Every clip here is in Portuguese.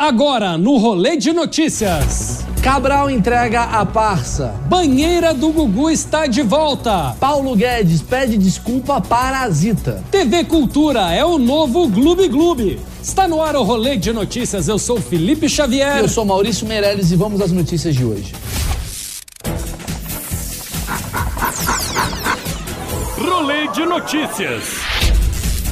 Agora no Rolê de Notícias. Cabral entrega a parça. Banheira do Gugu está de volta. Paulo Guedes pede desculpa parasita. TV Cultura é o novo Gloob Gloob. Está no ar o Rolê de Notícias. Eu sou Felipe Xavier. Eu sou Maurício Meirelles e vamos às notícias de hoje. Rolê de Notícias.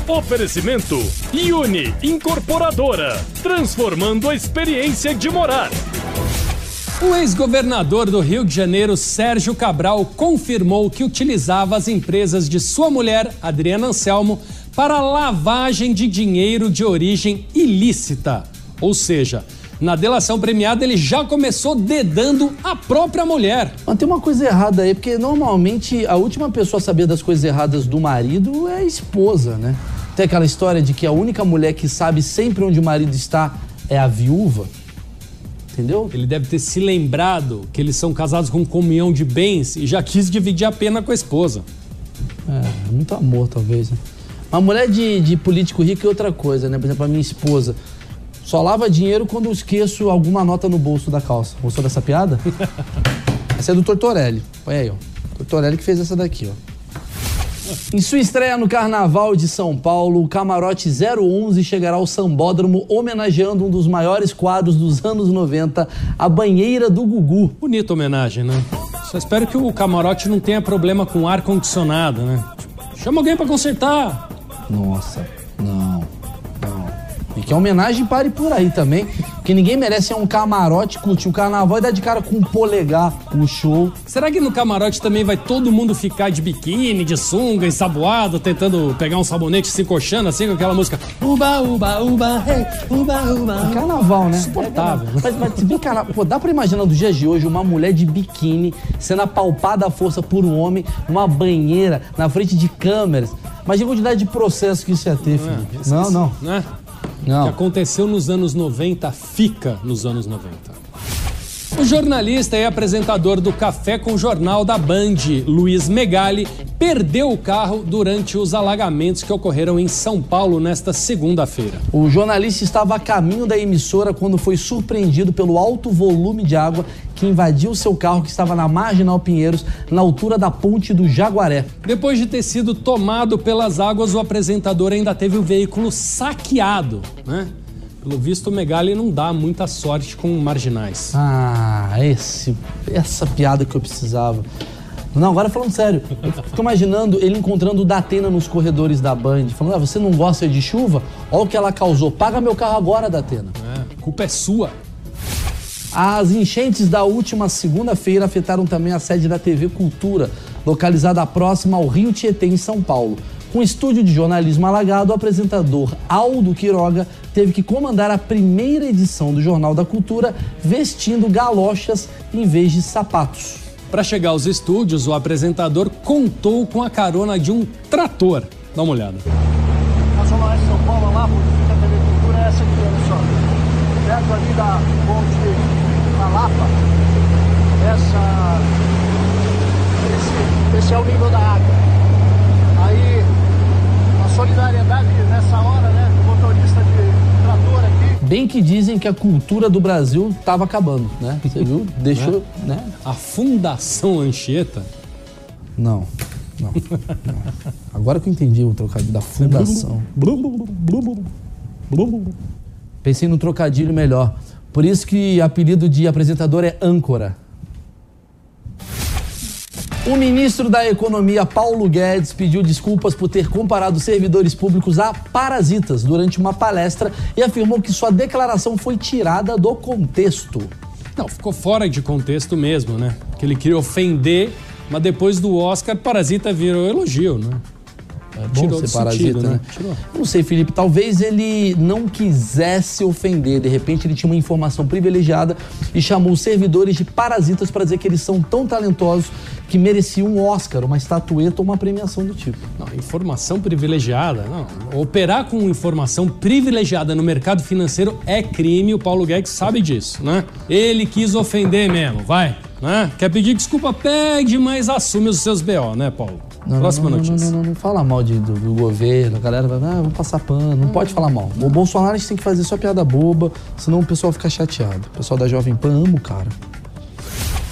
Oferecimento Uni Incorporadora, transformando a experiência de morar. O ex-governador do Rio de Janeiro, Sérgio Cabral, confirmou que utilizava as empresas de sua mulher, Adriana Anselmo, para lavagem de dinheiro de origem ilícita. Ou seja, na delação premiada ele já começou dedando a própria mulher. Mas tem uma coisa errada aí, porque normalmente a última pessoa a saber das coisas erradas do marido é a esposa, né? Tem aquela história de que a única mulher que sabe sempre onde o marido está é a viúva. Entendeu? Ele deve ter se lembrado que eles são casados com comunhão de bens e já quis dividir a pena com a esposa. É, muito amor, talvez. Né? Uma mulher de, de político rico é outra coisa, né? Por exemplo, a minha esposa só lava dinheiro quando eu esqueço alguma nota no bolso da calça. Gostou dessa piada? essa é do Tortorelli. Olha aí, ó. Tortorelli que fez essa daqui, ó. Em sua estreia no Carnaval de São Paulo, o Camarote 011 chegará ao Sambódromo homenageando um dos maiores quadros dos anos 90, a Banheira do Gugu. Bonita homenagem, né? Só espero que o camarote não tenha problema com ar-condicionado, né? Chama alguém para consertar. Nossa, não. E que a homenagem pare por aí também. Que ninguém merece é um camarote curtir o carnaval e dar de cara com um polegar o show. Será que no camarote também vai todo mundo ficar de biquíni, de sunga, ensaboado, tentando pegar um sabonete se encoxando assim com aquela música Uba, uba, uba, hey, uba, uba. É carnaval, né? Insuportável. É, mas, mas se bem carnaval, pô, dá pra imaginar dos dias de hoje uma mulher de biquíni sendo apalpada à força por um homem numa banheira, na frente de câmeras. Imagina a quantidade de processo que isso ia ter, filho. É, não, não. Né? Não. O que aconteceu nos anos 90 fica nos anos 90. O jornalista e apresentador do Café com Jornal da Band, Luiz Megali, perdeu o carro durante os alagamentos que ocorreram em São Paulo nesta segunda-feira. O jornalista estava a caminho da emissora quando foi surpreendido pelo alto volume de água que invadiu seu carro que estava na Marginal Pinheiros, na altura da ponte do Jaguaré. Depois de ter sido tomado pelas águas, o apresentador ainda teve o veículo saqueado, né? Pelo visto, o Megali não dá muita sorte com marginais. Ah, esse, essa piada que eu precisava. Não, agora falando sério, eu fico imaginando ele encontrando o Datena nos corredores da Band, falando: ah, você não gosta de chuva? Olha o que ela causou, paga meu carro agora, Datena. É, culpa é sua. As enchentes da última segunda-feira afetaram também a sede da TV Cultura, localizada próxima ao Rio Tietê, em São Paulo. Com estúdio de jornalismo alagado, o apresentador Aldo Quiroga teve que comandar a primeira edição do Jornal da Cultura vestindo galochas em vez de sapatos. Para chegar aos estúdios, o apresentador contou com a carona de um trator. Dá uma olhada. De São Paulo, lá, a TV Cultura é essa aqui, olha só. Perto ali da ponte da Lapa, essa, esse, esse é o nível da água. Aí, solidariedade nessa hora, né, do motorista de trator aqui. Bem que dizem que a cultura do Brasil estava acabando, né? Você viu? Deixou, né? A Fundação Anchieta. Não, não, não. Agora que eu entendi o trocadilho da fundação. Pensei no trocadilho melhor. Por isso que apelido de apresentador é âncora. O ministro da Economia, Paulo Guedes, pediu desculpas por ter comparado servidores públicos a parasitas durante uma palestra e afirmou que sua declaração foi tirada do contexto. Não, ficou fora de contexto mesmo, né? Que ele queria ofender, mas depois do Oscar, parasita virou elogio, né? É bom Tirou ser parasita, sentido, né? né? Tirou. Não sei, Felipe, talvez ele não quisesse ofender. De repente ele tinha uma informação privilegiada e chamou os servidores de parasitas para dizer que eles são tão talentosos que mereciam um Oscar, uma estatueta ou uma premiação do tipo. Não, informação privilegiada, não. Operar com informação privilegiada no mercado financeiro é crime, o Paulo Guedes sabe disso, né? Ele quis ofender mesmo, vai, né? Quer pedir desculpa, pede, mas assume os seus BO, né, Paulo? Não, Próxima não, não, notícia. Não, não, fala mal de- do, do governo, a galera vai, ah, vamos passar pano. Não pode falar mal. O Bolsonaro a gente tem que fazer só piada boba, senão o pessoal fica chateado. O pessoal da Jovem Pan ama o cara.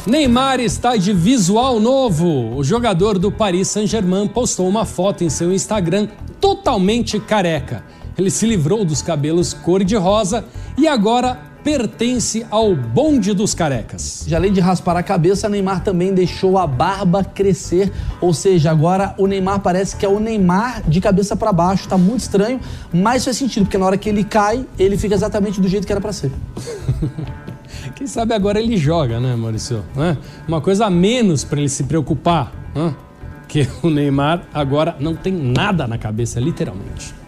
Neymar está de visual novo. O jogador do Paris Saint-Germain postou uma foto em seu Instagram totalmente careca. Ele se livrou dos cabelos cor-de-rosa e agora pertence ao bonde dos carecas. Já além de raspar a cabeça, Neymar também deixou a barba crescer. Ou seja, agora o Neymar parece que é o Neymar de cabeça para baixo. Tá muito estranho, mas faz sentido, porque na hora que ele cai, ele fica exatamente do jeito que era para ser. Quem sabe agora ele joga, né, Maurício? Uma coisa a menos para ele se preocupar. Né? Que o Neymar agora não tem nada na cabeça, literalmente.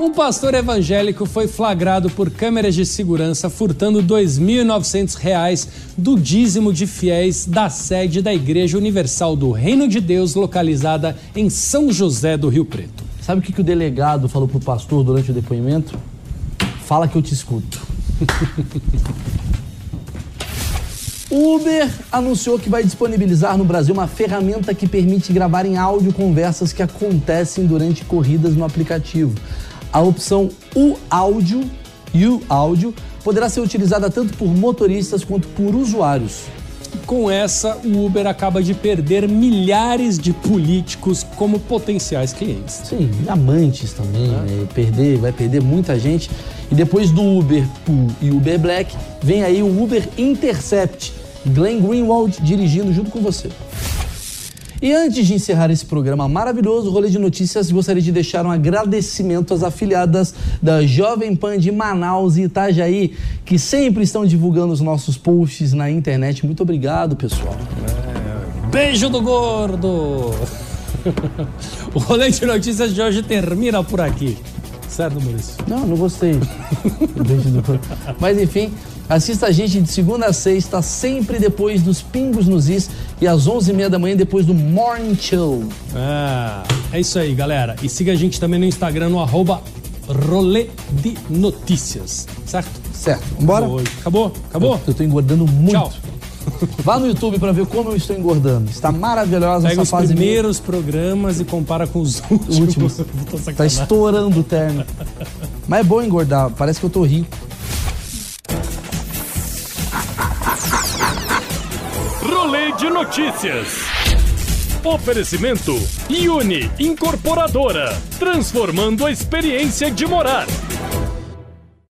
Um pastor evangélico foi flagrado por câmeras de segurança furtando 2.900 reais do dízimo de fiéis da sede da Igreja Universal do Reino de Deus, localizada em São José do Rio Preto. Sabe o que, que o delegado falou pro pastor durante o depoimento? Fala que eu te escuto. Uber anunciou que vai disponibilizar no Brasil uma ferramenta que permite gravar em áudio conversas que acontecem durante corridas no aplicativo. A opção U Áudio, U Áudio, poderá ser utilizada tanto por motoristas quanto por usuários. Com essa, o Uber acaba de perder milhares de políticos como potenciais clientes. Sim, amantes também, né? Perder, vai perder muita gente. E depois do Uber Pool e Uber Black, vem aí o Uber Intercept. Glenn Greenwald dirigindo junto com você. E antes de encerrar esse programa maravilhoso, Rolê de Notícias, gostaria de deixar um agradecimento às afiliadas da Jovem Pan de Manaus e Itajaí, que sempre estão divulgando os nossos posts na internet. Muito obrigado, pessoal. Beijo do gordo! o rolê de notícias de hoje termina por aqui. Certo, Maurício? Não, não gostei. Beijo do- Mas enfim, assista a gente de segunda a sexta, sempre depois dos Pingos nos Is e às 11h30 da manhã depois do Morning Show. Ah, é isso aí, galera. E siga a gente também no Instagram, no arroba rolê de notícias. Certo? Certo, vambora? Acabou. Acabou? Acabou? Eu tô engordando muito. Tchau. Vá no YouTube pra ver como eu estou engordando. Está maravilhosa Pega essa os fase minha. primeiros programas e compara com os últimos. Últimos. Tá estourando o terno. Mas é bom engordar, parece que eu tô rico. Rolê de notícias. Oferecimento Uni Incorporadora, transformando a experiência de morar.